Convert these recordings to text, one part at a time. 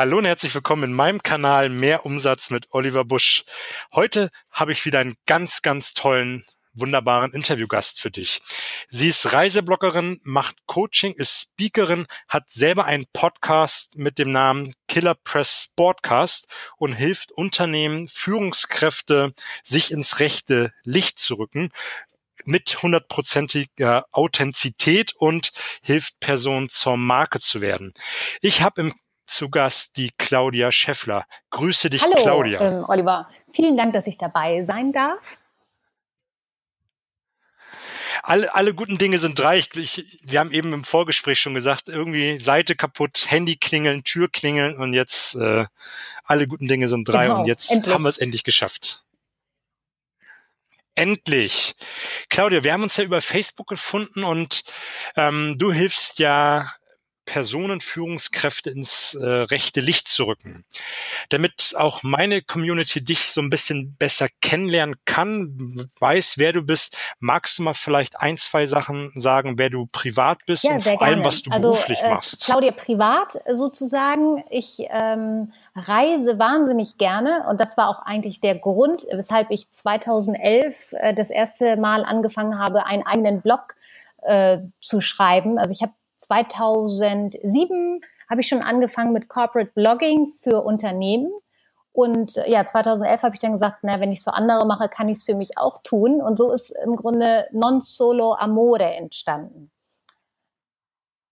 Hallo und herzlich willkommen in meinem Kanal Mehr Umsatz mit Oliver Busch. Heute habe ich wieder einen ganz, ganz tollen, wunderbaren Interviewgast für dich. Sie ist Reisebloggerin, macht Coaching, ist Speakerin, hat selber einen Podcast mit dem Namen Killer Press Sportcast und hilft Unternehmen, Führungskräfte, sich ins rechte Licht zu rücken mit hundertprozentiger Authentizität und hilft Personen zur Marke zu werden. Ich habe im zu Gast die Claudia Scheffler. Grüße dich, Hallo, Claudia. Ähm, Oliver, vielen Dank, dass ich dabei sein darf. Alle, alle guten Dinge sind drei. Ich, ich, wir haben eben im Vorgespräch schon gesagt, irgendwie Seite kaputt, Handy klingeln, Tür klingeln und jetzt äh, alle guten Dinge sind drei genau, und jetzt endlich. haben wir es endlich geschafft. Endlich. Claudia, wir haben uns ja über Facebook gefunden und ähm, du hilfst ja Personen, Führungskräfte ins äh, rechte Licht zu rücken. Damit auch meine Community dich so ein bisschen besser kennenlernen kann, weiß, wer du bist, magst du mal vielleicht ein, zwei Sachen sagen, wer du privat bist ja, und vor gerne. allem, was du also, beruflich äh, machst? Claudia, privat sozusagen. Ich ähm, reise wahnsinnig gerne und das war auch eigentlich der Grund, weshalb ich 2011 äh, das erste Mal angefangen habe, einen eigenen Blog äh, zu schreiben. Also ich habe 2007 habe ich schon angefangen mit Corporate Blogging für Unternehmen. Und äh, ja, 2011 habe ich dann gesagt, na, wenn ich es für andere mache, kann ich es für mich auch tun. Und so ist im Grunde Non Solo Amore entstanden.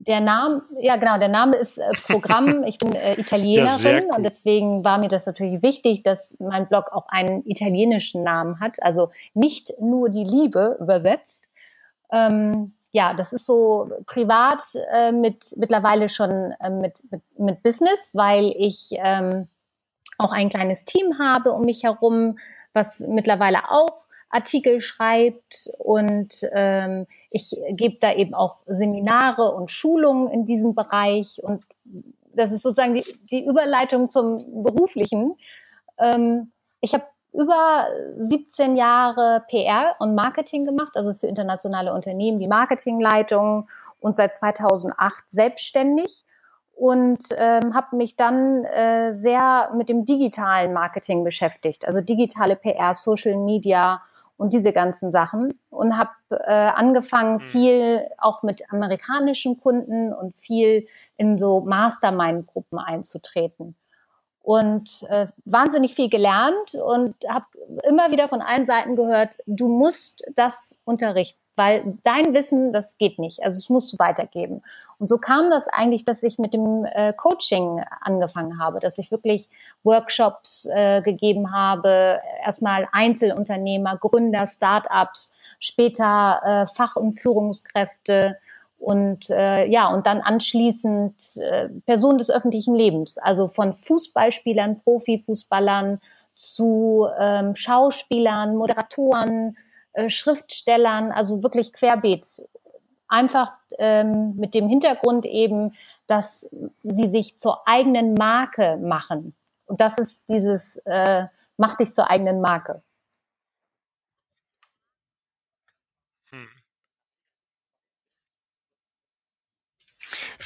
Der Name, ja genau, der Name ist äh, Programm. Ich bin äh, Italienerin ja, und deswegen war mir das natürlich wichtig, dass mein Blog auch einen italienischen Namen hat. Also nicht nur die Liebe übersetzt. Ähm, ja, das ist so privat äh, mit mittlerweile schon äh, mit, mit, mit Business, weil ich ähm, auch ein kleines Team habe um mich herum, was mittlerweile auch Artikel schreibt und ähm, ich gebe da eben auch Seminare und Schulungen in diesem Bereich und das ist sozusagen die, die Überleitung zum beruflichen. Ähm, ich habe über 17 Jahre PR und Marketing gemacht, also für internationale Unternehmen, die Marketingleitung und seit 2008 selbstständig. Und ähm, habe mich dann äh, sehr mit dem digitalen Marketing beschäftigt, also digitale PR, Social Media und diese ganzen Sachen. Und habe äh, angefangen mhm. viel auch mit amerikanischen Kunden und viel in so Mastermind-Gruppen einzutreten und äh, wahnsinnig viel gelernt und habe immer wieder von allen Seiten gehört, du musst das unterrichten, weil dein Wissen, das geht nicht. Also es musst du weitergeben. Und so kam das eigentlich, dass ich mit dem äh, Coaching angefangen habe, dass ich wirklich Workshops äh, gegeben habe, erstmal Einzelunternehmer, Gründer, Startups, später äh, Fach- und Führungskräfte und äh, ja und dann anschließend äh, Personen des öffentlichen Lebens, also von Fußballspielern, Profifußballern zu ähm, Schauspielern, Moderatoren, äh, Schriftstellern, also wirklich querbeet. Einfach ähm, mit dem Hintergrund eben, dass sie sich zur eigenen Marke machen. Und das ist dieses äh, mach dich zur eigenen Marke.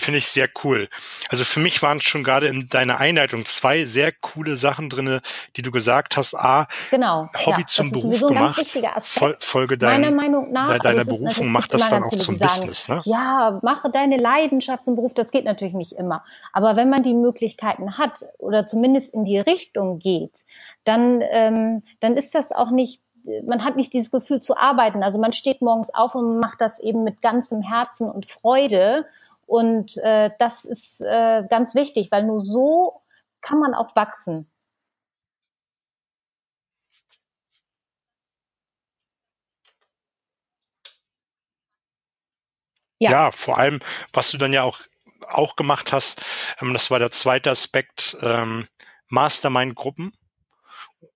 Finde ich sehr cool. Also für mich waren schon gerade in deiner Einleitung zwei sehr coole Sachen drinne, die du gesagt hast. A, genau, Hobby ja, zum das Beruf gemacht. Ganz wichtiger Aspekt. Folge dein, Meiner Meinung nach, de, deiner also Berufung macht das dann auch zum Business. Ne? Ja, mache deine Leidenschaft zum Beruf. Das geht natürlich nicht immer. Aber wenn man die Möglichkeiten hat oder zumindest in die Richtung geht, dann, ähm, dann ist das auch nicht man hat nicht dieses Gefühl zu arbeiten. Also man steht morgens auf und macht das eben mit ganzem Herzen und Freude und äh, das ist äh, ganz wichtig, weil nur so kann man auch wachsen. Ja. ja, vor allem, was du dann ja auch, auch gemacht hast, ähm, das war der zweite Aspekt, ähm, Mastermind-Gruppen.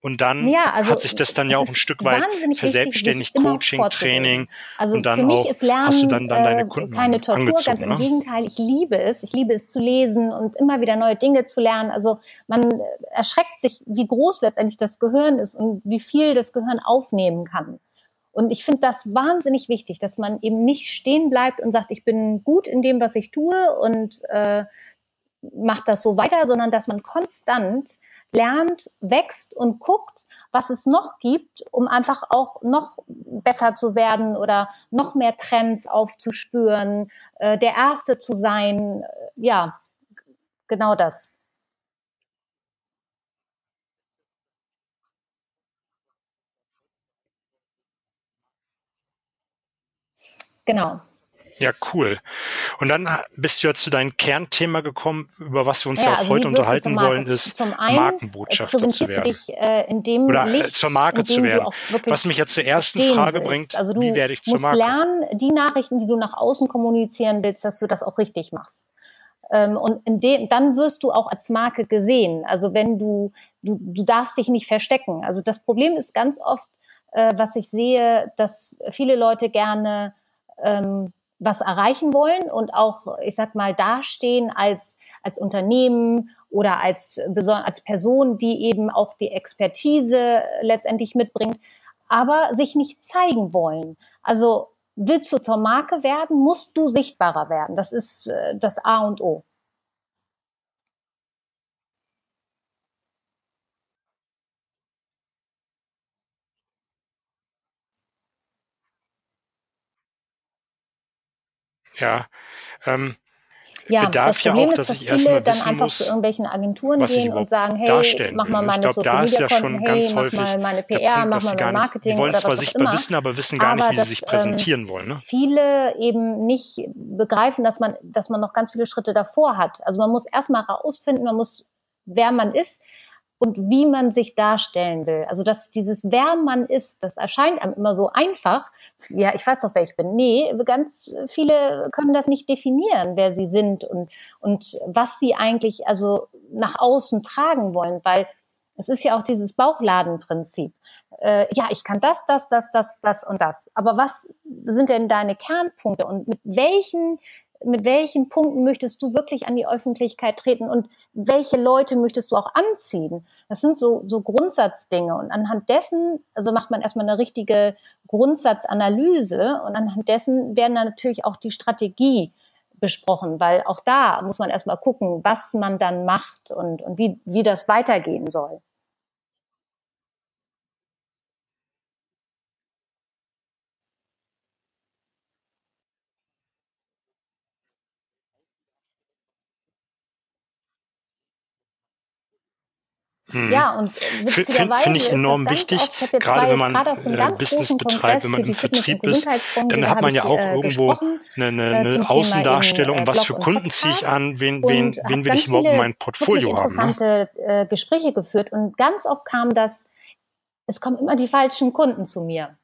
Und dann ja, also hat sich das dann ja auch ein Stück weit verselbstständigt, Coaching, Training. Also und dann für mich auch, ist Lernen hast du dann, dann deine äh, Kunden keine Tortur, angezogen, ganz im ne? Gegenteil. Ich liebe es. Ich liebe es zu lesen und immer wieder neue Dinge zu lernen. Also man erschreckt sich, wie groß letztendlich das Gehirn ist und wie viel das Gehirn aufnehmen kann. Und ich finde das wahnsinnig wichtig, dass man eben nicht stehen bleibt und sagt, ich bin gut in dem, was ich tue und äh, macht das so weiter, sondern dass man konstant lernt, wächst und guckt, was es noch gibt, um einfach auch noch besser zu werden oder noch mehr Trends aufzuspüren, äh, der Erste zu sein. Ja, genau das. Genau. Ja, cool. Und dann bist du ja zu deinem Kernthema gekommen, über was wir uns ja, ja auch also heute unterhalten wollen, ist zum einen Markenbotschafter zu werden. Du dich, äh, in dem Oder äh, Licht, zur Marke zu werden. Was mich jetzt zur ersten Frage willst. bringt, also du wie werde ich zur musst Marke? lernen, die Nachrichten, die du nach außen kommunizieren willst, dass du das auch richtig machst. Ähm, und in dem, dann wirst du auch als Marke gesehen. Also wenn du, du, du darfst dich nicht verstecken. Also das Problem ist ganz oft, äh, was ich sehe, dass viele Leute gerne ähm, was erreichen wollen und auch, ich sag mal, dastehen als, als Unternehmen oder als, als Person, die eben auch die Expertise letztendlich mitbringt, aber sich nicht zeigen wollen. Also willst du zur Marke werden, musst du sichtbarer werden. Das ist äh, das A und O. Ja, ähm, ja, bedarf das Problem ja auch, ist, dass, dass ich viele dann einfach muss, zu irgendwelchen Agenturen gehen und sagen, hey, mach mal ne? meine ich glaube, Social Media ja schon Konten, ganz hey, mach mal meine PR, Punkt, mach mal sie mein nicht, Marketing die wollen oder zwar was sichtbar immer. wissen, aber wissen gar nicht, Aber wie sie dass, sich ähm, präsentieren wollen. Ne? viele eben nicht begreifen, dass man, dass man noch ganz viele Schritte davor hat. Also man muss erstmal rausfinden, man muss, wer man ist und wie man sich darstellen will. Also dass dieses wer man ist, das erscheint einem immer so einfach. Ja, ich weiß doch, wer ich bin. Nee, ganz viele können das nicht definieren, wer sie sind und, und was sie eigentlich also nach außen tragen wollen, weil es ist ja auch dieses Bauchladenprinzip. Äh, ja, ich kann das, das, das, das, das und das. Aber was sind denn deine Kernpunkte und mit welchen mit welchen Punkten möchtest du wirklich an die Öffentlichkeit treten und welche Leute möchtest du auch anziehen? Das sind so, so Grundsatzdinge. Und anhand dessen, also macht man erstmal eine richtige Grundsatzanalyse und anhand dessen werden dann natürlich auch die Strategie besprochen, weil auch da muss man erstmal gucken, was man dann macht und, und wie, wie das weitergehen soll. Mhm. Ja, und Finde find ich enorm wichtig, gerade wenn man äh, Business betreibt, wenn man im Vertrieb ist, dann hat man ja auch äh, irgendwo eine, eine, eine Außendarstellung, äh, was für Kunden ziehe ich an, wen, wen, wen will ich überhaupt in meinem Portfolio haben. Ich habe interessante ne? äh, Gespräche geführt und ganz oft kam das, es kommen immer die falschen Kunden zu mir.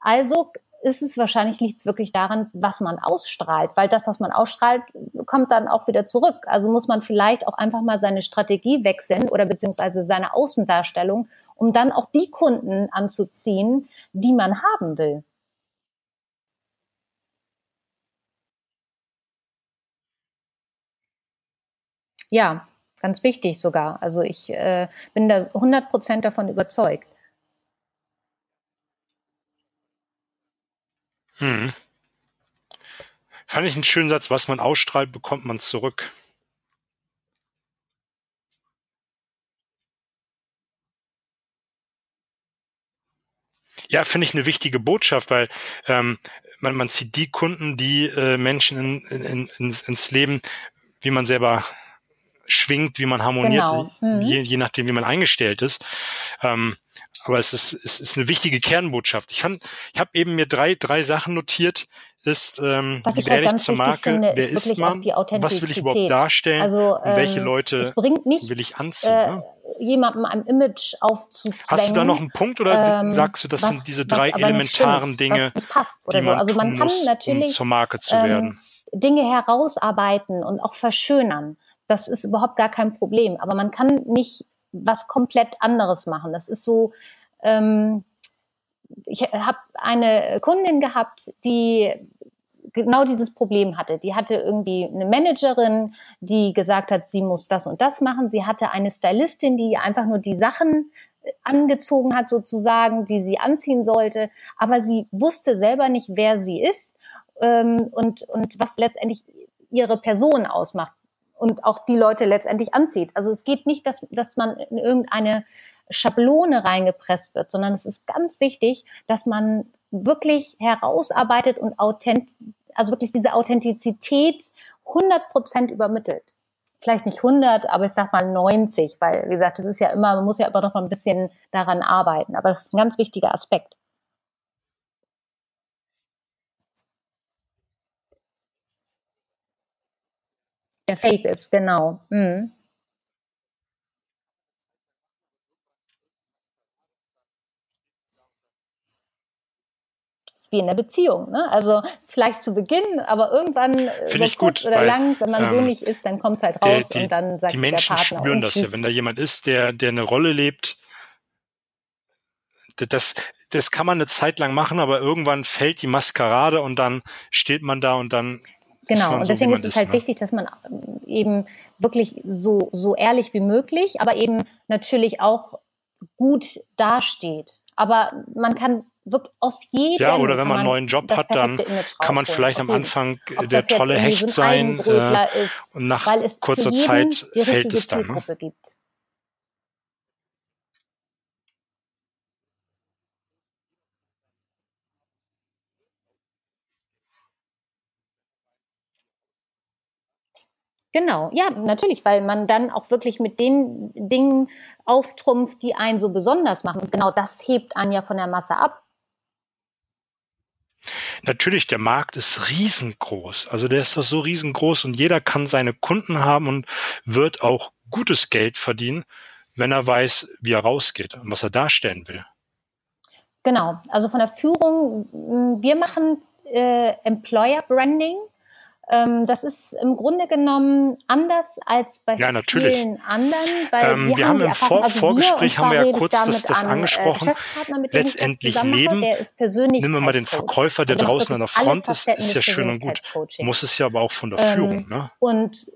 Also ist es wahrscheinlich liegt es wirklich daran, was man ausstrahlt, weil das, was man ausstrahlt, kommt dann auch wieder zurück. Also muss man vielleicht auch einfach mal seine Strategie wechseln oder beziehungsweise seine Außendarstellung, um dann auch die Kunden anzuziehen, die man haben will. Ja, ganz wichtig sogar. Also ich äh, bin da 100 Prozent davon überzeugt. Hm. Fand ich einen schönen Satz, was man ausstrahlt, bekommt man zurück. Ja, finde ich eine wichtige Botschaft, weil ähm, man, man zieht die Kunden, die äh, Menschen in, in, ins, ins Leben, wie man selber schwingt, wie man harmoniert, Genau. Mhm. je, je nachdem, wie man eingestellt ist. Ähm, aber es ist, es ist eine wichtige Kernbotschaft. Ich, fand, ich habe eben mir drei, drei Sachen notiert. Ist, ähm, Was wie ich halt werde ich ganz zur Marke? finde, Wer ist ist man? Was will ich überhaupt darstellen? Also, und welche ähm, Leute nichts, will ich anziehen? äh, ne? jemandem ein Image aufzuzwängen. Hast du da noch einen Punkt oder ähm, sagst du, das was- sind diese drei elementaren stimmt, Dinge, die so. man Also man tun kann muss, um zur Marke zu ähm, werden? Dinge herausarbeiten und auch verschönern. Das ist überhaupt gar kein Problem. Aber man kann nicht was komplett anderes machen. Das ist so, ähm, ich habe eine Kundin gehabt, die genau dieses Problem hatte. Die hatte irgendwie eine Managerin, die gesagt hat, sie muss das und das machen. Sie hatte eine Stylistin, die einfach nur die Sachen angezogen hat, sozusagen, die sie anziehen sollte. Aber sie wusste selber nicht, wer sie ist ähm, und, und was letztendlich ihre Person ausmacht. Und auch die Leute letztendlich anzieht. Also es geht nicht, dass, dass man in irgendeine Schablone reingepresst wird, sondern es ist ganz wichtig, dass man wirklich herausarbeitet und authent, also wirklich diese Authentizität 100 Prozent übermittelt. Vielleicht nicht 100, aber ich sag mal 90, weil, wie gesagt, das ist ja immer, man muss ja immer noch mal ein bisschen daran arbeiten. Aber das ist ein ganz wichtiger Aspekt. Der Fake ist, genau. Mhm. wie in der Beziehung. Ne? Also vielleicht zu Beginn, aber irgendwann Finde ich gut, oder weil, lang, wenn man ähm, so nicht ist, dann kommt es halt raus der, und dann sagt die Menschen der Partner spüren das ja, wenn da jemand ist, der der eine Rolle lebt. Das, das kann man eine Zeit lang machen, aber irgendwann fällt die Maskerade und dann steht man da und dann Genau, und so, deswegen ist es halt ne? wichtig, dass man eben wirklich so, so ehrlich wie möglich, aber eben natürlich auch gut dasteht. Aber man kann wirklich aus jedem. Ja, oder wenn man einen neuen Job hat, dann kann man vielleicht am Anfang der tolle Hecht sein äh, und nach kurzer Zeit fällt es dann. Ne? Gibt. Genau, ja, natürlich, weil man dann auch wirklich mit den Dingen auftrumpft, die einen so besonders machen. Und genau das hebt einen ja von der Masse ab. Natürlich, der Markt ist riesengroß. Also der ist doch so riesengroß und jeder kann seine Kunden haben und wird auch gutes Geld verdienen, wenn er weiß, wie er rausgeht und was er darstellen will. Genau, also von der Führung, wir machen äh, Employer Branding ähm, das ist im Grunde genommen anders als bei ja, vielen anderen, weil ähm, wir, wir, haben, im Vor also Vorgespräch haben wir ja kurz das, das an, äh, angesprochen. Letztendlich leben. Nehmen wir mal den Verkäufer, der also draußen an der Front ist, ist ja schön und gut. Muss es ja aber auch von der ähm, Führung. Ne? Und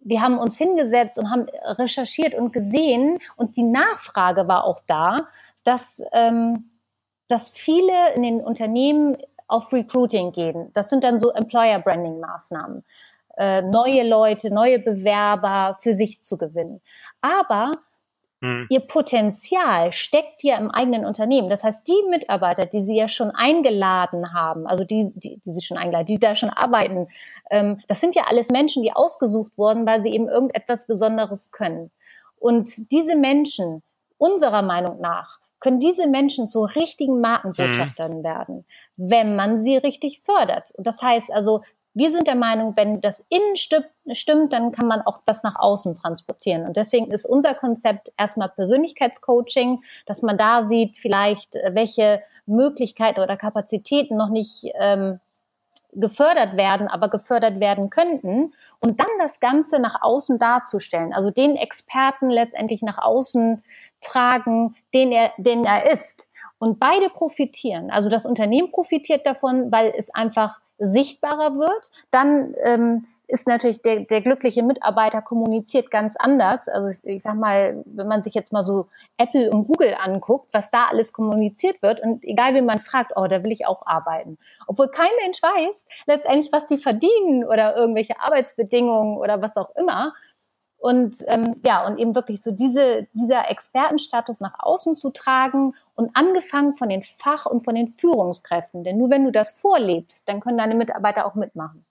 wir haben uns hingesetzt und haben recherchiert und gesehen und die Nachfrage war auch da, dass ähm, dass viele in den Unternehmen auf Recruiting gehen. Das sind dann so Employer Branding Maßnahmen. Äh, neue Leute, neue Bewerber für sich zu gewinnen. Aber hm. Ihr Potenzial steckt ja im eigenen Unternehmen. Das heißt, die Mitarbeiter, die Sie ja schon eingeladen haben, also die, die, die Sie schon eingeladen, die da schon arbeiten, ähm, das sind ja alles Menschen, die ausgesucht wurden, weil sie eben irgendetwas Besonderes können. Und diese Menschen, unserer Meinung nach, können diese Menschen zu richtigen Markenbotschaftern mhm. werden, wenn man sie richtig fördert. Und das heißt also, wir sind der Meinung, wenn das innen stimmt, dann kann man auch das nach außen transportieren. Und deswegen ist unser Konzept erstmal Persönlichkeitscoaching, dass man da sieht, vielleicht äh, welche Möglichkeiten oder Kapazitäten noch nicht ähm, gefördert werden, aber gefördert werden könnten. Und dann das Ganze nach außen darzustellen, also den Experten letztendlich nach außen tragen, den er, den er ist. Und beide profitieren. Also das Unternehmen profitiert davon, weil es einfach sichtbarer wird. Dann ähm, ist natürlich der, der glückliche Mitarbeiter kommuniziert ganz anders. Also ich, ich sag mal, wenn man sich jetzt mal so Apple und Google anguckt, was da alles kommuniziert wird und egal wie man fragt, oh, da will ich auch arbeiten. Obwohl kein Mensch weiß letztendlich, was die verdienen oder irgendwelche Arbeitsbedingungen oder was auch immer. Und ähm, ja, und eben wirklich so diese, dieser Expertenstatus nach außen zu tragen und angefangen von den Fach- und von den Führungskräften. Denn nur wenn du das vorlebst, dann können deine Mitarbeiter auch mitmachen.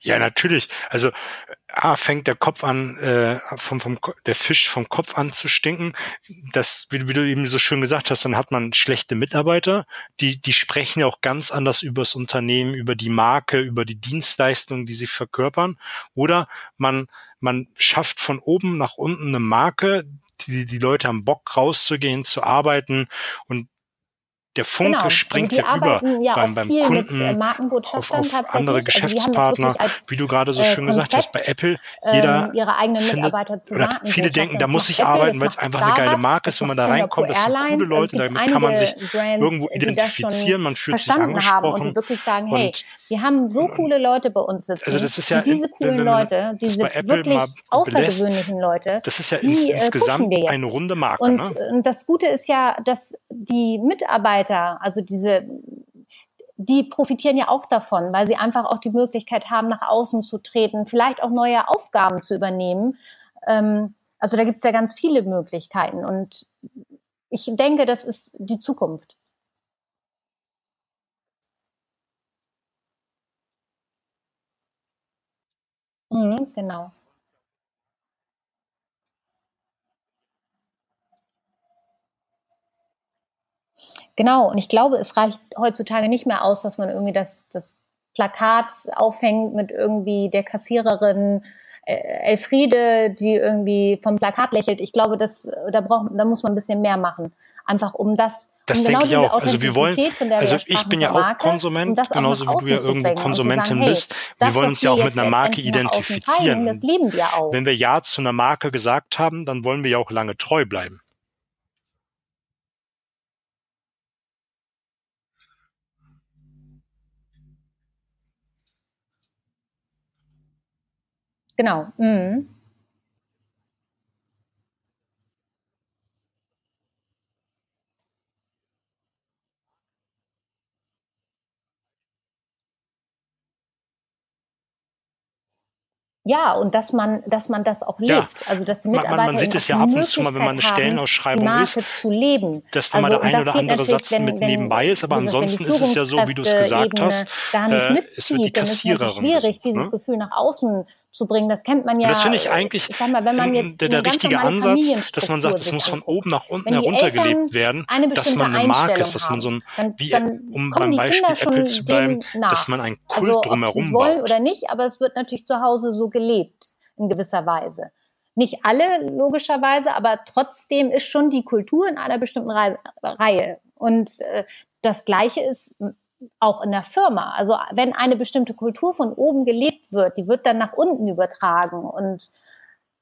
Ja, natürlich. Also A fängt der Kopf an, äh, vom, vom, der Fisch vom Kopf an zu stinken. Das, wie, wie du eben so schön gesagt hast, dann hat man schlechte Mitarbeiter, die, die sprechen ja auch ganz anders über das Unternehmen, über die Marke, über die Dienstleistungen, die sie verkörpern. Oder man, man schafft von oben nach unten eine Marke, die, die Leute haben Bock rauszugehen, zu arbeiten und der Funke genau. springt also ja über ja beim, beim Kunden äh, auf, auf andere Geschäftspartner, also wie du gerade so schön Konzept, gesagt hast, bei Apple jeder ähm, ihre eigenen Mitarbeiter findet, zu oder viele denken, da muss ich arbeiten, weil es einfach eine geile Marke ist, wenn man da reinkommt, das sind coole Leute, damit kann man sich irgendwo identifizieren, man fühlt sich angesprochen. und die wirklich sagen, hey, wir haben so coole Leute bei uns sitzen. Also das ist ja diese coolen Leute, diese wirklich außergewöhnlichen Leute, das ist ja insgesamt eine runde Marke. Und das Gute ist ja, dass die Mitarbeiter, also diese die profitieren ja auch davon, weil sie einfach auch die Möglichkeit haben, nach außen zu treten, vielleicht auch neue Aufgaben zu übernehmen. Ähm, also da gibt es ja ganz viele Möglichkeiten und ich denke, das ist die Zukunft. Mhm, genau. Genau, und ich glaube, es reicht heutzutage nicht mehr aus, dass man irgendwie das, das Plakat aufhängt mit irgendwie der Kassiererin äh, Elfriede, die irgendwie vom Plakat lächelt. Ich glaube, das, da, braucht, da muss man ein bisschen mehr machen. Einfach um das das genau denke ich auch. Also wir wollen, also ich bin ja auch Konsument, genauso wie du ja irgendwo Konsumentin sagen, hey, bist. Wir wollen uns ja auch mit einer Marke identifizieren. das lieben wir auch. Wenn wir Ja zu einer Marke gesagt haben, dann wollen wir ja auch lange treu bleiben. Genau. Mhm. Ja, und dass man, dass man das auch lebt. Ja. Also dass die Mitarbeiter man, man sieht es ja ab und zu mal, wenn man eine Stellenausschreibung haben, ist, zu leben. dass wenn also, mal der ein oder andere Satz wenn, mit nebenbei ist, aber ansonsten ist es ja so, wie du es gesagt hast, nicht mitzieht, äh, es wird die Kassiererin. Dann ist es schwierig, dieses ne? Gefühl nach außen zu bringen. Das kennt man ja. das finde ich eigentlich ich sag mal, wenn man jetzt der, der richtige Ansatz, dass man sagt, es muss von oben nach unten heruntergelebt werden, dass man eine Marke ist, dass man so ein, dann, wie, dann um beim Beispiel Apple zu bleiben, dass man ein Kult also, drumherum baut. wollen oder nicht, aber es wird natürlich zu Hause so gelebt in gewisser Weise. Nicht alle logischerweise, aber trotzdem ist schon die Kultur in einer bestimmten Reihe. Und äh, das Gleiche ist auch in der Firma. Also wenn eine bestimmte Kultur von oben gelebt wird, die wird dann nach unten übertragen und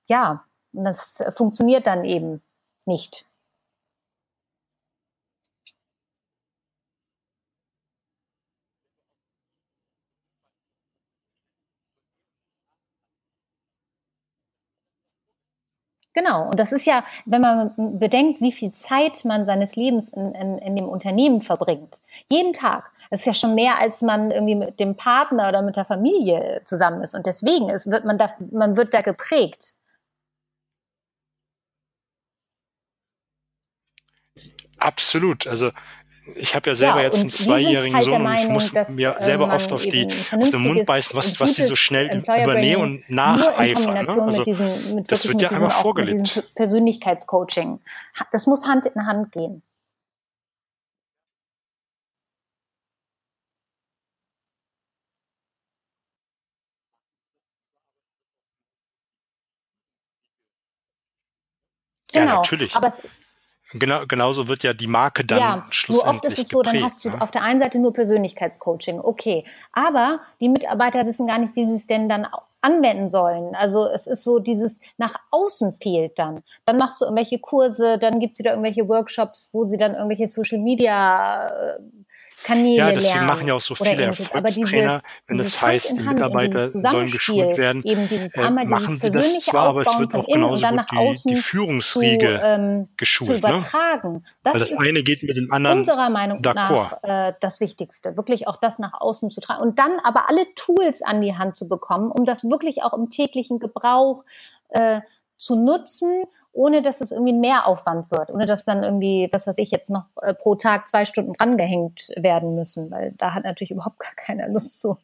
ja, das funktioniert dann eben nicht. Genau. Und das ist ja, wenn man bedenkt, wie viel Zeit man seines Lebens in, in, in dem Unternehmen verbringt. Jeden Tag. Das ist ja schon mehr, als man irgendwie mit dem Partner oder mit der Familie zusammen ist. Und deswegen ist, wird man da, man wird da geprägt. Absolut. Also ich habe ja selber ja, jetzt einen zweijährigen halt Sohn Meinung, und ich muss dass, mir selber oft auf, die, auf den Mund beißen, was, was die so schnell übernehmen und nacheifern. Ne? Also, diesem, das wird ja einmal vorgelebt. Persönlichkeitscoaching. Das muss Hand in Hand gehen. Genau, ja, natürlich. Aber Genau, genauso wird ja die Marke dann ja, schlussendlich Nur oft ist es so, geprägt, dann hast du ne? auf der einen Seite nur Persönlichkeitscoaching, okay. Aber die Mitarbeiter wissen gar nicht, wie sie es denn dann anwenden sollen. Also es ist so dieses nach außen fehlt dann. Dann machst du irgendwelche Kurse, dann gibt es wieder irgendwelche Workshops, wo sie dann irgendwelche Social Media äh, Kanäle Ja, deswegen lernen machen ja auch so viele Erfolgstrainer, wenn es heißt, die Mitarbeiter sollen geschult werden, äh, machen sie das zwar, aber es wird auch genauso gut die, die Führungsriege zu, ähm, geschult. Zu ne? übertragen. Ne? Das Weil das eine geht mit dem anderen unserer Meinung nach äh, das Wichtigste, wirklich auch das nach außen zu tragen. Und dann aber alle Tools an die Hand zu bekommen, um das wirklich auch im täglichen Gebrauch äh, zu nutzen ohne dass es irgendwie ein Mehraufwand wird, ohne dass dann irgendwie, was weiß ich, jetzt noch äh, pro Tag zwei Stunden drangehängt werden müssen, weil da hat natürlich überhaupt gar keiner Lust zu.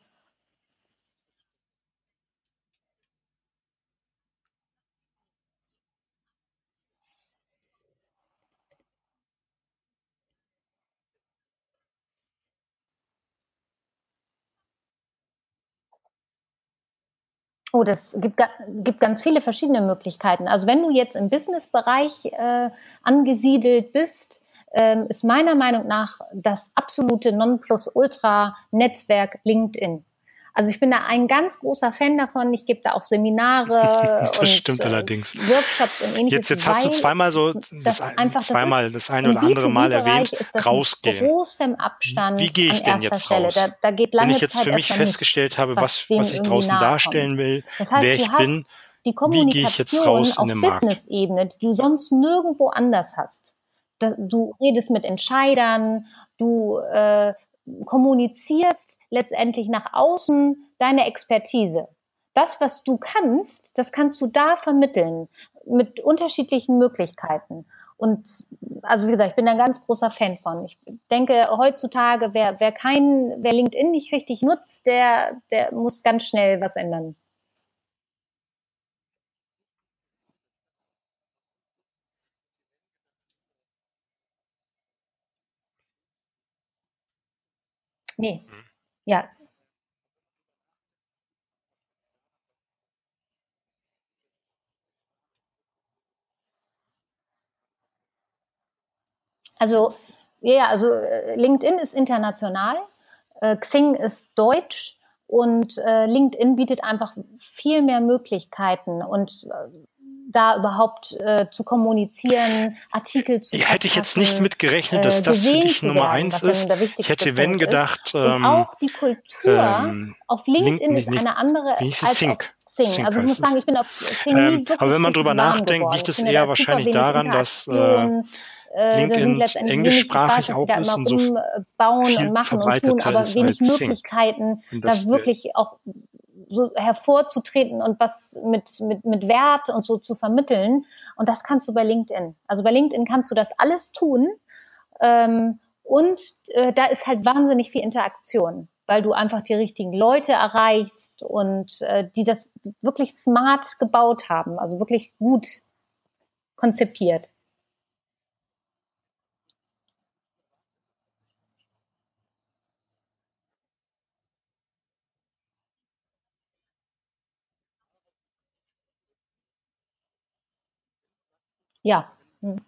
Oh, das gibt, gibt ganz viele verschiedene Möglichkeiten. Also wenn du jetzt im Businessbereich äh, angesiedelt bist, ähm, ist meiner Meinung nach das absolute Nonplusultra-Netzwerk LinkedIn. Also ich bin da ein ganz großer Fan davon. Ich gebe da auch Seminare das und stimmt äh, allerdings. Workshops und ähnliches. Jetzt, jetzt hast du zweimal so das, einfach, zweimal das, das eine oder andere Mal erwähnt, rausgehen. großem Abstand. Wie gehe ich denn jetzt Stelle. raus? Da, da geht lange Wenn ich jetzt Zeit für mich festgestellt habe, was, was ich draußen darstellen will, das heißt, wer ich bin, die Kommunikation wie gehe ich jetzt raus auf Business-Ebene, die du sonst nirgendwo anders hast. Du redest mit Entscheidern, du äh, kommunizierst letztendlich nach außen deine Expertise. Das, was du kannst, das kannst du da vermitteln mit unterschiedlichen Möglichkeiten. Und also wie gesagt, ich bin ein ganz großer Fan von. Ich denke, heutzutage, wer, wer kein, wer LinkedIn nicht richtig nutzt, der, der muss ganz schnell was ändern. Nee. Ja. Also, ja, also äh, LinkedIn ist international, äh, Xing ist deutsch und äh, LinkedIn bietet einfach viel mehr Möglichkeiten und äh, da überhaupt äh, zu kommunizieren, Artikel zu ja, Hätte ich jetzt nicht mitgerechnet, dass äh, das für dich Nummer eins ist. Ich hätte, wenn gedacht, ähm, auch die Kultur ähm, auf LinkedIn ist eine andere als Sync. auf Xing. Sync also ich muss sagen, ich bin auf Xing ähm, Aber wenn man drüber nachdenkt, liegt es eher wahrscheinlich daran, dass äh, äh, LinkedIn englischsprachig auch ist und so bauen und machen und tun, aber wenig Möglichkeiten, da wirklich auch so hervorzutreten und was mit, mit, mit Wert und so zu vermitteln. Und das kannst du bei LinkedIn. Also bei LinkedIn kannst du das alles tun. Ähm, und äh, da ist halt wahnsinnig viel Interaktion, weil du einfach die richtigen Leute erreichst und äh, die das wirklich smart gebaut haben, also wirklich gut konzipiert. Ja. Hm.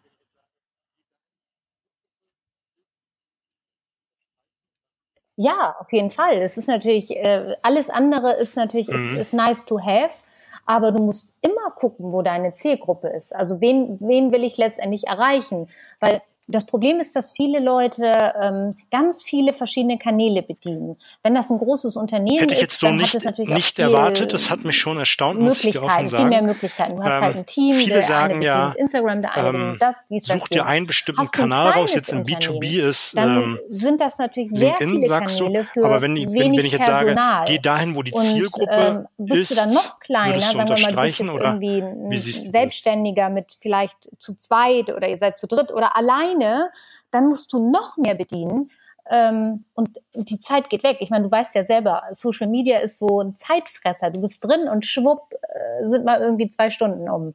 Ja, auf jeden Fall. Es ist natürlich, äh, alles andere ist natürlich, mhm. ist, ist nice to have, aber du musst immer gucken, wo deine Zielgruppe ist. Also wen, wen will ich letztendlich erreichen? Weil das Problem ist, dass viele Leute ähm, ganz viele verschiedene Kanäle bedienen. Wenn das ein großes Unternehmen Hätte ich jetzt ist, so nicht, nicht erwartet. Das hat mich schon erstaunt, muss ich dir offen sagen. Viel mehr Möglichkeiten. Du hast ähm, halt ein Team, viele der sagen eine ja, Instagram, der eine ähm, das, dies, Such dir einen bestimmten Kanal raus, jetzt im B2B ist. Ähm, sind das natürlich sehr LinkedIn, viele sagst Kanäle du, für aber wenn, wenn, wenn ich jetzt Personal. sage, geh dahin, wo die Zielgruppe und, ähm, bist ist, du dann noch kleiner, sagen wir mal, du bist jetzt irgendwie ein Selbstständiger mit vielleicht zu zweit oder ihr seid zu dritt oder alleine, dann musst du noch mehr bedienen. Ähm, und die Zeit geht weg. Ich meine, du weißt ja selber, Social Media ist so ein Zeitfresser. Du bist drin und schwupp äh, sind mal irgendwie zwei Stunden um.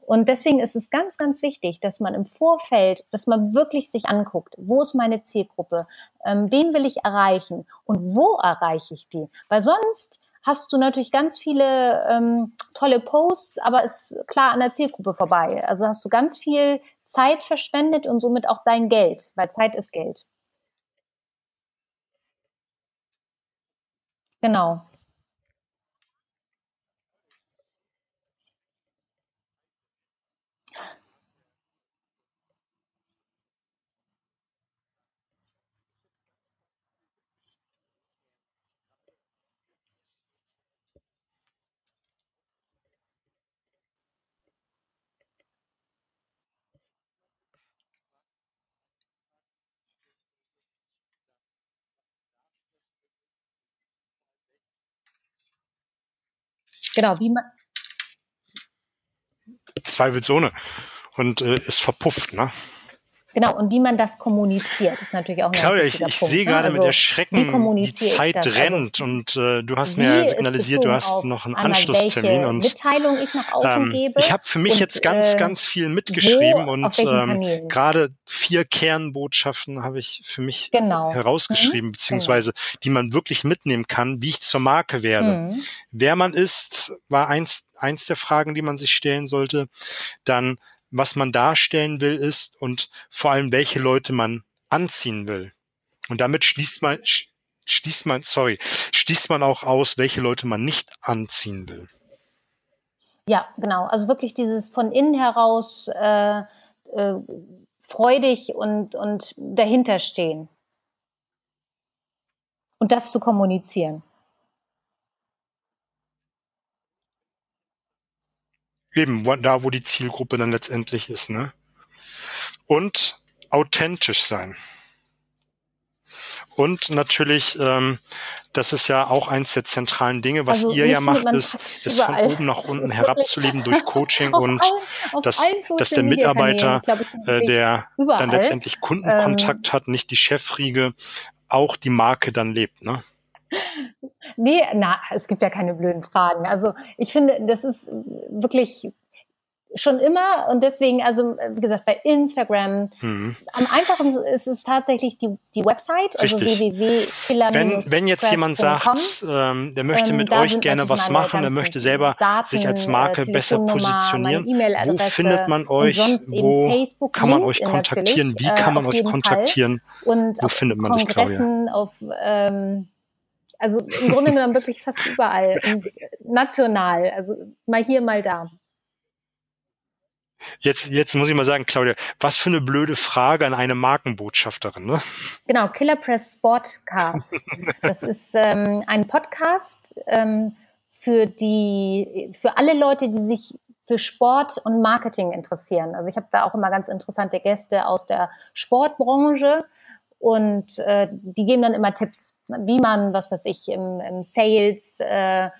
Und deswegen ist es ganz, ganz wichtig, dass man im Vorfeld, dass man wirklich sich anguckt, wo ist meine Zielgruppe, ähm, wen will ich erreichen und wo erreiche ich die? Weil sonst hast du natürlich ganz viele ähm, tolle Posts, aber ist klar an der Zielgruppe vorbei. Also hast du ganz viel Zeit verschwendet und somit auch dein Geld, weil Zeit ist Geld. Genau. Genau, wie man. Zweifelsohne. Und äh, ist verpufft, ne? Genau, und wie man das kommuniziert, ist natürlich auch ein Claudia, ich, ich sehe gerade also, mit Erschrecken, die Zeit also rennt also, und äh, du hast mir signalisiert, du hast noch einen Anschlusstermin. Und, Mitteilung ich nach außen ähm, gebe. Ich habe für mich und, jetzt ganz, äh, ganz viel mitgeschrieben wo, und ähm, gerade vier Kernbotschaften habe ich für mich genau. herausgeschrieben, mhm. beziehungsweise genau. die man wirklich mitnehmen kann, wie ich zur Marke werde. Mhm. Wer man ist, war eins, eins der Fragen, die man sich stellen sollte. Dann was man darstellen will, ist und vor allem welche Leute man anziehen will. Und damit schließt man, schließt man, sorry, schließt man auch aus, welche Leute man nicht anziehen will. Ja, genau. Also wirklich dieses von innen heraus äh, äh, freudig und, und dahinter stehen. Und das zu kommunizieren. Eben, da wo die Zielgruppe dann letztendlich ist, ne? Und authentisch sein. Und natürlich, ähm, das ist ja auch eins der zentralen Dinge, was also ihr ja macht, ist, ist von oben nach unten herabzuleben durch Coaching und allen, dass, dass der Mitarbeiter, glaub, äh, der überall. dann letztendlich Kundenkontakt ähm, hat, nicht die Chefriege, auch die Marke dann lebt, ne? Nee, na, es gibt ja keine blöden Fragen. Also ich finde, das ist wirklich schon immer und deswegen, also wie gesagt, bei Instagram, mhm. am einfachsten ist es tatsächlich die, die Website, also www.killer Wenn, wenn jetzt jemand sagt, ähm, der möchte ähm, mit euch gerne was machen, der möchte selber Daten, sich als Marke äh, besser positionieren, wo findet man euch, wo kann man euch kontaktieren, wie kann man euch kontaktieren, und wo findet man dich, Claudia? Auf, ähm, also im Grunde genommen wirklich fast überall und national, also mal hier, mal da. Jetzt, jetzt muss ich mal sagen, Claudia, was für eine blöde Frage an eine Markenbotschafterin, ne? Genau, Killer Press Sportcast. Das ist ähm, ein Podcast ähm, für die, für alle Leute, die sich für Sport und Marketing interessieren. Also ich habe da auch immer ganz interessante Gäste aus der Sportbranche und äh, die geben dann immer Tipps, wie man, was weiß ich, im, im Sales äh,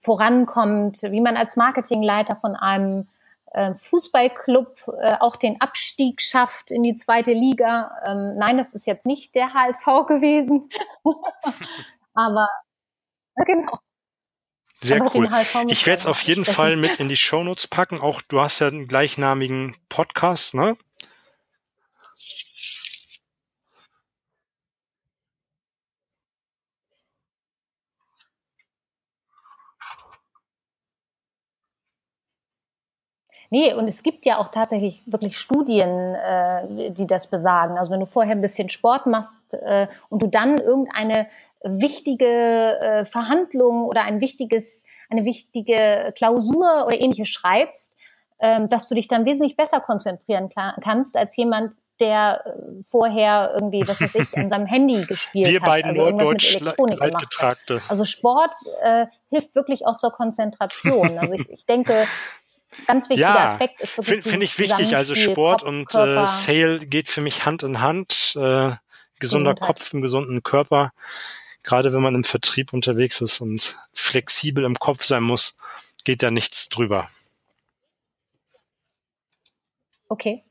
vorankommt, wie man als Marketingleiter von einem äh, Fußballclub äh, auch den Abstieg schafft in die zweite Liga. Ähm, nein, das ist jetzt nicht der HSV gewesen. Aber genau. Sehr Aber cool. Ich werde es auf jeden Fall mit in die Shownotes packen. Auch du hast ja einen gleichnamigen Podcast, ne? Nee, und es gibt ja auch tatsächlich wirklich Studien, äh, die das besagen. Also wenn du vorher ein bisschen Sport machst äh, und du dann irgendeine wichtige äh, Verhandlung oder ein wichtiges, eine wichtige Klausur oder ähnliches schreibst, äh, dass du dich dann wesentlich besser konzentrieren kannst als jemand, der äh, vorher irgendwie, was weiß ich, an seinem Handy gespielt Wir hat. beiden also Norddeutsch Leidgetragte. Also Sport äh, hilft wirklich auch zur Konzentration. Also ich, ich denke, ganz wichtiger ja, Aspekt ist wirklich. Finde ich wichtig. Also Sport Kopf, und äh, Sale geht für mich Hand in Hand. Äh, gesunder Gesundheit. Kopf im gesunden Körper. Gerade wenn man im Vertrieb unterwegs ist und flexibel im Kopf sein muss, geht da nichts drüber. Okay.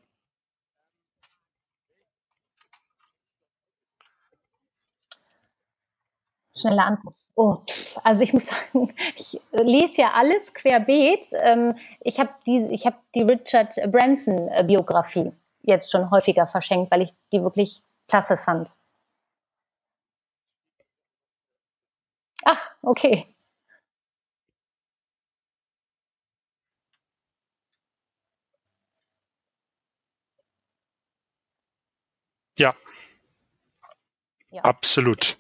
Schnelle Antwort. Oh, also ich muss sagen, ich lese ja alles querbeet. Ähm, ich habe die, ich habe die Richard Branson Biografie jetzt schon häufiger verschenkt, weil ich die wirklich klasse fand. Ach, okay. Ja. ja. Absolut.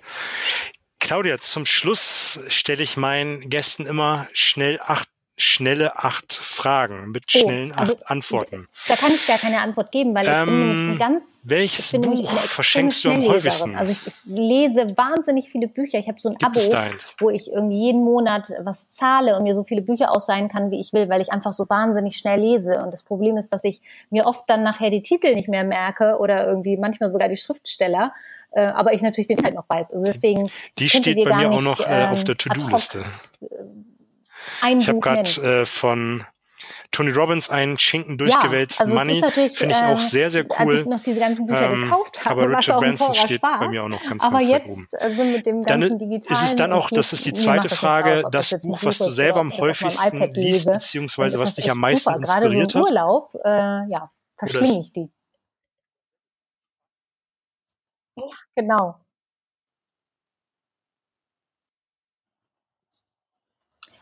Claudia, zum Schluss stelle ich meinen Gästen immer schnell acht schnelle acht Fragen mit oh, schnellen also, acht Antworten. Da kann ich gar keine Antwort geben, weil ich ähm, bin nämlich ein ganz welches Buch verschenkst du am häufigsten? Also ich lese wahnsinnig viele Bücher. Ich habe so ein Gibt Abo, wo ich irgendwie jeden Monat was zahle und mir so viele Bücher ausleihen kann, wie ich will, weil ich einfach so wahnsinnig schnell lese. Und das Problem ist, dass ich mir oft dann nachher die Titel nicht mehr merke oder irgendwie manchmal sogar die Schriftsteller. Äh, aber ich natürlich den halt noch weiß. Also deswegen die steht bei mir auch noch äh, auf der ähm, To-Do-Liste. Äh, ich habe gerade äh, von Tony Robbins einen Schinken durchgewälzt. Ja, also Money finde ich auch äh, sehr, sehr cool. Als ich noch diese ganzen Bücher ähm, gekauft habe, aber Richard Branson steht bei mir auch noch ganz, aber ganz jetzt, weit oben. Also mit dem dann ist, ist es dann auch, das ist die zweite Frage, das, das Buch, was du selber am häufigsten liest, beziehungsweise was dich am meisten super. inspiriert Gerade so Urlaub, äh, ja, verschlinge ich die. Ja, genau.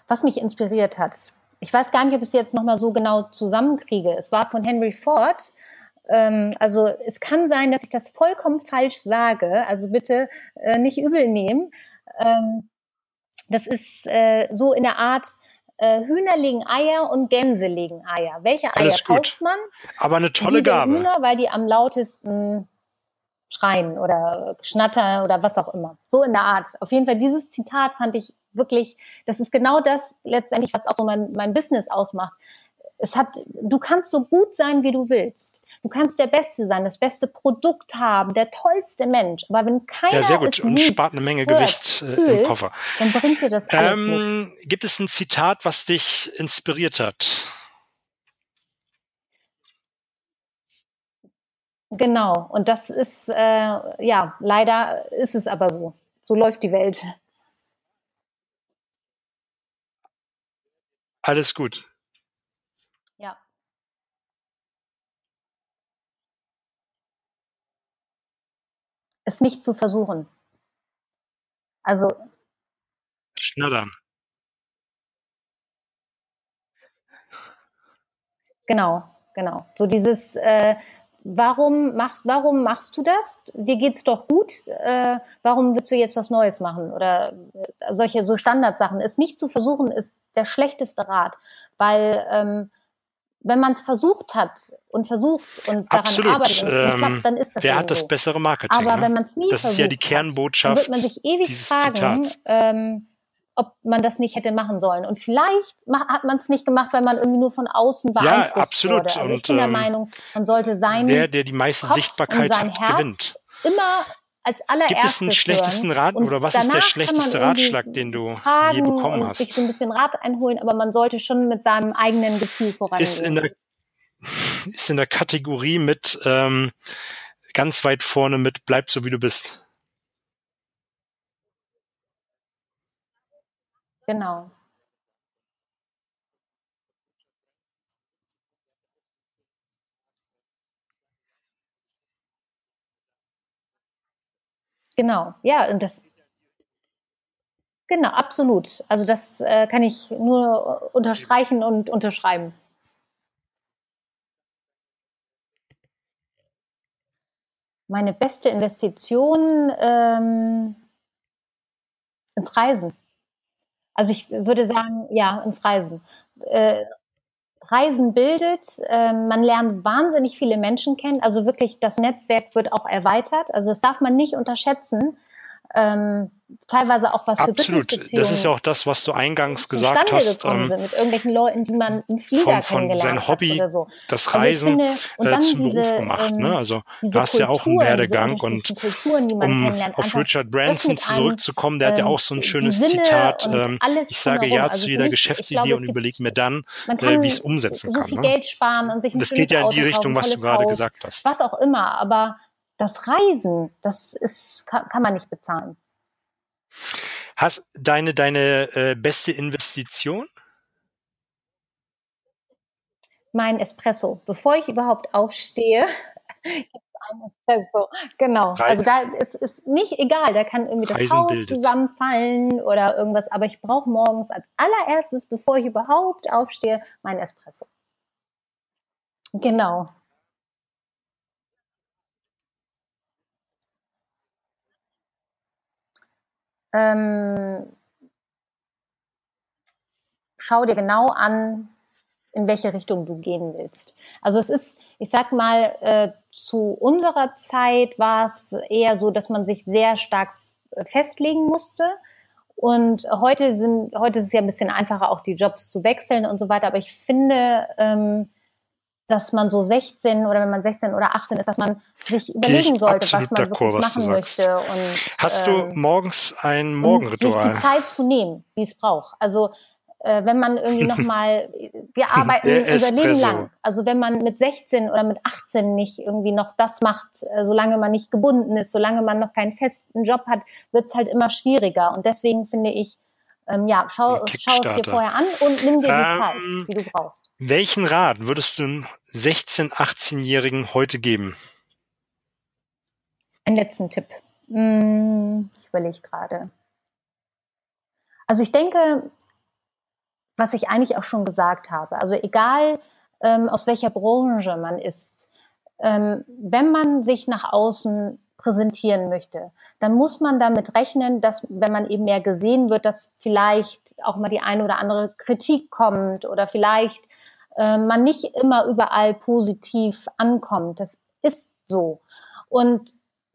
Was mich inspiriert hat, ich weiß gar nicht, ob ich es jetzt nochmal so genau zusammenkriege. Es war von Henry Ford. Ähm, also es kann sein, dass ich das vollkommen falsch sage. Also bitte äh, nicht übel nehmen. Ähm, das ist äh, so in der Art, äh, Hühner legen Eier und Gänse legen Eier. Welche Eier kauft man? Aber eine tolle die Gabe. Hühner, weil die am lautesten schreien oder schnattern oder was auch immer. So in der Art. Auf jeden Fall dieses Zitat fand ich wirklich, das ist genau das letztendlich, was auch so mein, mein Business ausmacht. Es hat, du kannst so gut sein, wie du willst. Du kannst der Beste sein, das beste Produkt haben, der tollste Mensch. Aber wenn keiner Ja, sehr gut. Und sieht, spart eine Menge hört, Gewicht äh, fühlt, im Koffer. dann bringt dir das alles nichts. Ähm, gibt es ein Zitat, was dich inspiriert hat? Genau. Und das ist, äh, ja, leider ist es aber so. So läuft die Welt. Alles gut. Ja. Es nicht zu versuchen. Also, Schnattern. genau, genau. So dieses, äh, warum machst, warum machst du das? Dir geht's doch gut. Äh, warum willst du jetzt was Neues machen? Oder äh, solche so Standardsachen. Es nicht zu versuchen, ist der schlechteste Rat, weil ähm, wenn man es versucht hat und versucht und daran Absolut. arbeitet und es nicht Ähm, klappt, dann ist das Wer hat das bessere Marketing? Aber ne? wenn man es nie Das ist versucht ja die hat, dann Kernbotschaft wird man sich ewig fragen, ähm, ob man das nicht hätte machen sollen. Und vielleicht hat man es nicht gemacht, weil man irgendwie nur von außen beeinflusst absolut. wurde. Also ich Und, bin der ähm, Meinung, man sollte seinen Der, der die meiste Kopf Sichtbarkeit und sein hat, Herz gewinnt. immer als allererstes Gibt es einen schlechtesten. Rat Und oder was ist der schlechteste Ratschlag, den du je bekommen hast? sich so ein bisschen Rat einholen, aber man sollte schon mit seinem eigenen Gefühl vorangehen. Ist in der, ist in der Kategorie mit ähm, ganz weit vorne mit Bleib so wie du bist. genau. Genau, ja, und das, genau, absolut. Also das äh, kann ich nur unterstreichen und unterschreiben. Meine beste Investition ähm, ins Reisen. Also ich würde sagen, ja, ins Reisen. Äh, Reisen bildet, äh, man lernt wahnsinnig viele Menschen kennen. Also wirklich, das Netzwerk wird auch erweitert. Also das darf man nicht unterschätzen. Ähm, teilweise auch was für Absolut. Businessbeziehungen Das ist ja auch das, was du eingangs gesagt hast. gekommen Ähm, sind mit irgendwelchen Leuten, die man im Flieger von, von kennengelernt sein Hobby, hat oder so. das Also Reisen finde, und äh, zum diese, Beruf gemacht. ähm, ne? Also du hast ja auch einen Kulturen, Werdegang und Kulturen, um auf Richard Branson zurückzukommen, der hat ja ähm, auch so ein schönes Zitat. Ähm, ich sage ja Also zu für jeder ich Geschäftsidee glaube, und überlege mir dann, äh, wie ich es umsetzen so kann. viel Ne? Geld sparen und sich ein Das geht ja in die Richtung, was du gerade gesagt hast. Was auch immer, aber das Reisen, das ist, kann man nicht bezahlen. Hast deine deine äh, beste Investition? Mein Espresso. Bevor ich überhaupt aufstehe, Espresso. Genau. Reisen- Also da ist, ist nicht egal, da kann irgendwie das Reisen Haus bildet. zusammenfallen oder irgendwas, aber ich brauche morgens als allererstes, bevor ich überhaupt aufstehe, mein Espresso. Genau. Ähm, schau dir genau an, in welche Richtung du gehen willst. Also es ist, ich sag mal, äh, zu unserer Zeit war es eher so, dass man sich sehr stark festlegen musste. Und heute sind, heute ist es ja ein bisschen einfacher, auch die Jobs zu wechseln und so weiter. Aber ich finde, ähm, dass man so 16 oder wenn man 16 oder 18 ist, dass man sich überlegen sollte, was man wirklich was machen möchte. Und, Hast du ähm, morgens ein und sich Morgenritual? die Zeit zu nehmen, die es braucht. Also äh, wenn man irgendwie nochmal, wir arbeiten unser Leben lang. Also wenn man mit 16 oder mit 18 nicht irgendwie noch das macht, äh, solange man nicht gebunden ist, solange man noch keinen festen Job hat, wird es halt immer schwieriger. Und deswegen finde ich, ähm, ja, schau, schau es dir vorher an und nimm dir die Ähm, Zeit, die du brauchst. Welchen Rat würdest du einem 16-, 18-Jährigen heute geben? Einen letzten Tipp. Hm, ich überlege gerade. Also ich denke, was ich eigentlich auch schon gesagt habe. Also egal, ähm, aus welcher Branche man ist, ähm, wenn man sich nach außen präsentieren möchte, dann muss man damit rechnen, dass wenn man eben mehr gesehen wird, dass vielleicht auch mal die eine oder andere Kritik kommt oder vielleicht äh, man nicht immer überall positiv ankommt. Das ist so. Und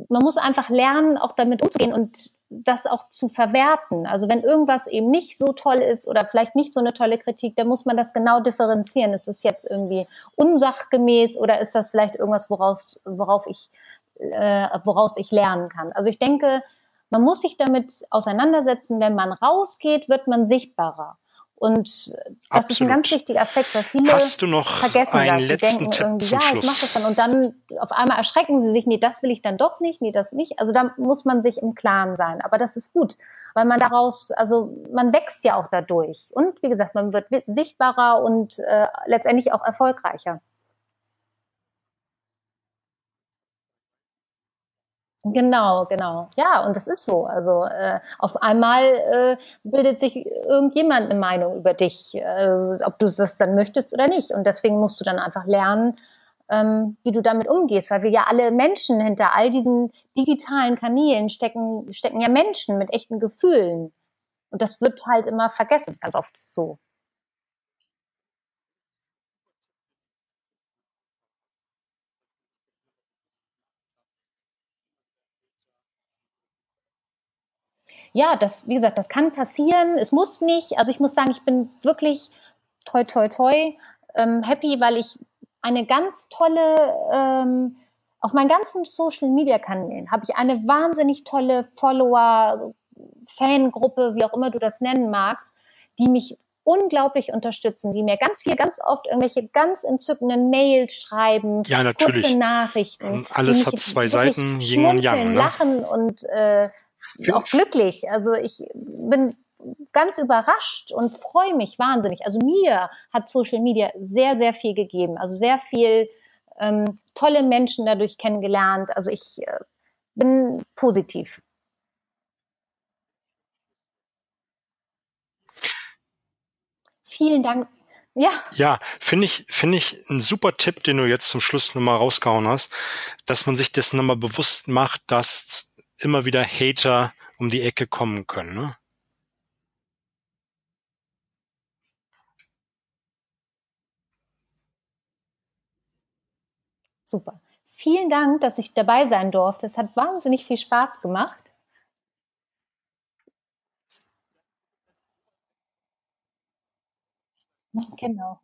man muss einfach lernen, auch damit umzugehen und das auch zu verwerten. Also wenn irgendwas eben nicht so toll ist oder vielleicht nicht so eine tolle Kritik, dann muss man das genau differenzieren. Ist es jetzt irgendwie unsachgemäß oder ist das vielleicht irgendwas, worauf, worauf ich, äh, woraus ich lernen kann? Also ich denke, man muss sich damit auseinandersetzen. Wenn man rausgeht, wird man sichtbarer. Und das Absolut. ist ein ganz wichtiger Aspekt, weil viele Hast du noch vergessen einen das. letzten denken irgendwie, ja, Schluss? ich mache das dann. Und dann auf einmal erschrecken sie sich, nee, das will ich dann doch nicht, nee, das nicht. Also da muss man sich im Klaren sein. Aber das ist gut, weil man daraus, also man wächst ja auch dadurch. Und wie gesagt, man wird sichtbarer und äh, letztendlich auch erfolgreicher. Genau, genau. Ja, und das ist so. Also äh, auf einmal äh, bildet sich irgendjemand eine Meinung über dich, äh, ob du das dann möchtest oder nicht. Und deswegen musst du dann einfach lernen, ähm, wie du damit umgehst, weil wir ja alle Menschen hinter all diesen digitalen Kanälen stecken, stecken ja Menschen mit echten Gefühlen. Und das wird halt immer vergessen, ganz oft so. Ja, das, wie gesagt, das kann passieren. Es muss nicht. Also ich muss sagen, ich bin wirklich toi, toi, toi ähm, happy, weil ich eine ganz tolle, ähm, auf meinen ganzen Social Media Kanälen habe ich eine wahnsinnig tolle Follower, Fangruppe, wie auch immer du das nennen magst, die mich unglaublich unterstützen, die mir ganz viel, ganz oft irgendwelche ganz entzückenden Mails schreiben, ja, natürlich. kurze Nachrichten. Alles hat zwei Seiten, Yin und Yang. Ne? Lachen und äh, auch glücklich. Also ich bin ganz überrascht und freue mich wahnsinnig. Also mir hat Social Media sehr, sehr viel gegeben. Also sehr viel ähm, tolle Menschen dadurch kennengelernt. Also ich äh, bin positiv. Vielen Dank. Ja. Ja, finde ich, finde ich ein super Tipp, den du jetzt zum Schluss nochmal rausgehauen hast, dass man sich dessen nochmal bewusst macht, dass immer wieder Hater um die Ecke kommen können. Ne? Super. Vielen Dank, dass ich dabei sein durfte. Es hat wahnsinnig viel Spaß gemacht. Genau.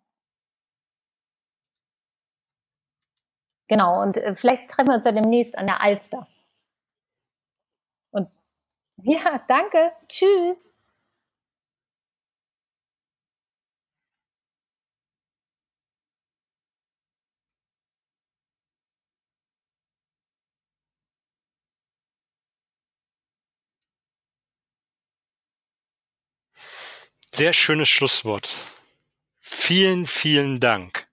Genau, und äh, vielleicht treffen wir uns ja demnächst an der Alster. Ja, danke. Tschüss. Sehr schönes Schlusswort. Vielen, vielen Dank.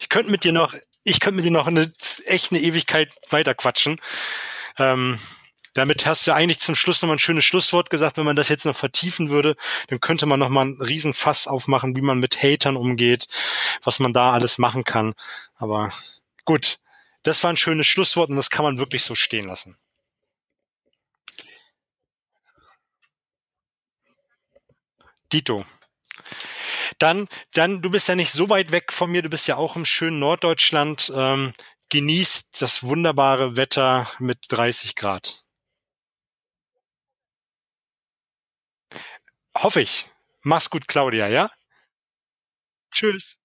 Ich könnte mit dir noch, ich könnte mit dir noch eine echt eine Ewigkeit weiter quatschen. Ähm, damit hast du eigentlich zum Schluss nochmal ein schönes Schlusswort gesagt. Wenn man das jetzt noch vertiefen würde, dann könnte man nochmal einen riesen Fass aufmachen, wie man mit Hatern umgeht, was man da alles machen kann. Aber gut, das war ein schönes Schlusswort und das kann man wirklich so stehen lassen. Dito. Dann, dann, du bist ja nicht so weit weg von mir, du bist ja auch im schönen Norddeutschland. Ähm, genießt das wunderbare Wetter mit 30 Grad. Hoffe ich. Mach's gut, Claudia, ja? Tschüss.